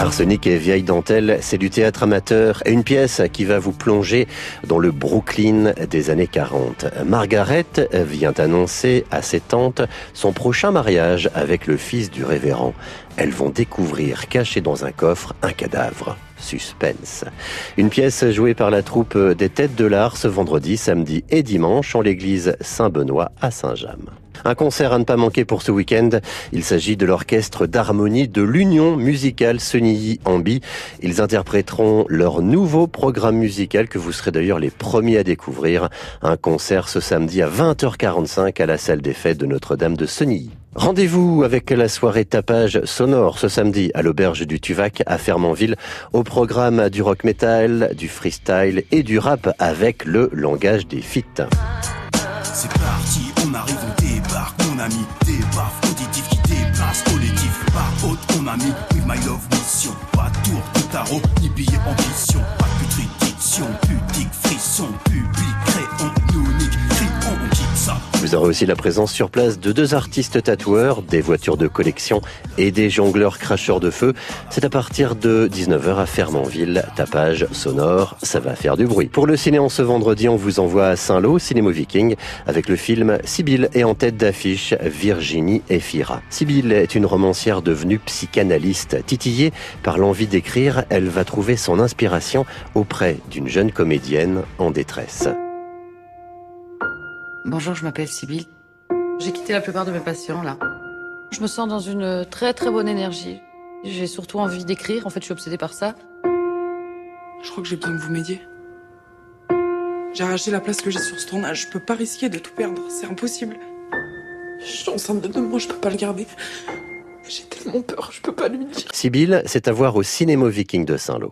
Arsenic et vieille dentelle, c'est du théâtre amateur une pièce qui va vous plonger dans le Brooklyn des années 40. Margaret vient annoncer à ses tantes son prochain mariage avec le fils du révérend. Elles vont découvrir caché dans un coffre un cadavre. Suspense. Une pièce jouée par la troupe des Têtes de l'Art ce vendredi, samedi et dimanche en l'église Saint-Benoît à Saint-James. Un concert à ne pas manquer pour ce week-end. Il s'agit de l'orchestre d'harmonie de l'Union musicale Senilly-Ambi. Ils interpréteront leur nouveau programme musical que vous serez d'ailleurs les premiers à découvrir. Un concert ce samedi à 20h45 à la salle des fêtes de Notre-Dame de Senilly. Rendez-vous avec la soirée tapage sonore ce samedi à l'auberge du Tuvac à Fermanville au programme du rock metal, du freestyle et du rap avec le langage des feats. Ami. Débarque, auditif qui déplace, collectif. Par haute, on a mis, with my love mission. Pas tour de tarot, ni billet ambition. Pas de putrédiction, Vous aurez aussi la présence sur place de deux artistes tatoueurs, des voitures de collection et des jongleurs cracheurs de feu. C'est à partir de 19h à Fermanville. Tapage sonore, ça va faire du bruit. Pour le ciné en ce vendredi, on vous envoie à Saint-Lô, Cinémo Viking, avec le film Sibylle et en tête d'affiche Virginie Efira. Sibylle est une romancière devenue psychanalyste. Titillée par l'envie d'écrire, elle va trouver son inspiration auprès d'une jeune comédienne en détresse. Bonjour, je m'appelle Sybille. J'ai quitté la plupart de mes patients là. Je me sens dans une très très bonne énergie. J'ai surtout envie d'écrire, en fait je suis obsédée par ça. Je crois que j'ai besoin que vous m'aidiez. J'ai arraché la place que j'ai sur ce tournage. Je peux pas risquer de tout perdre. C'est impossible. Je suis enceinte de deux mois, je peux pas le garder. J'ai tellement peur, je peux pas lui dire. Sibylle, c'est à voir au Cinémo Viking de Saint-Lô.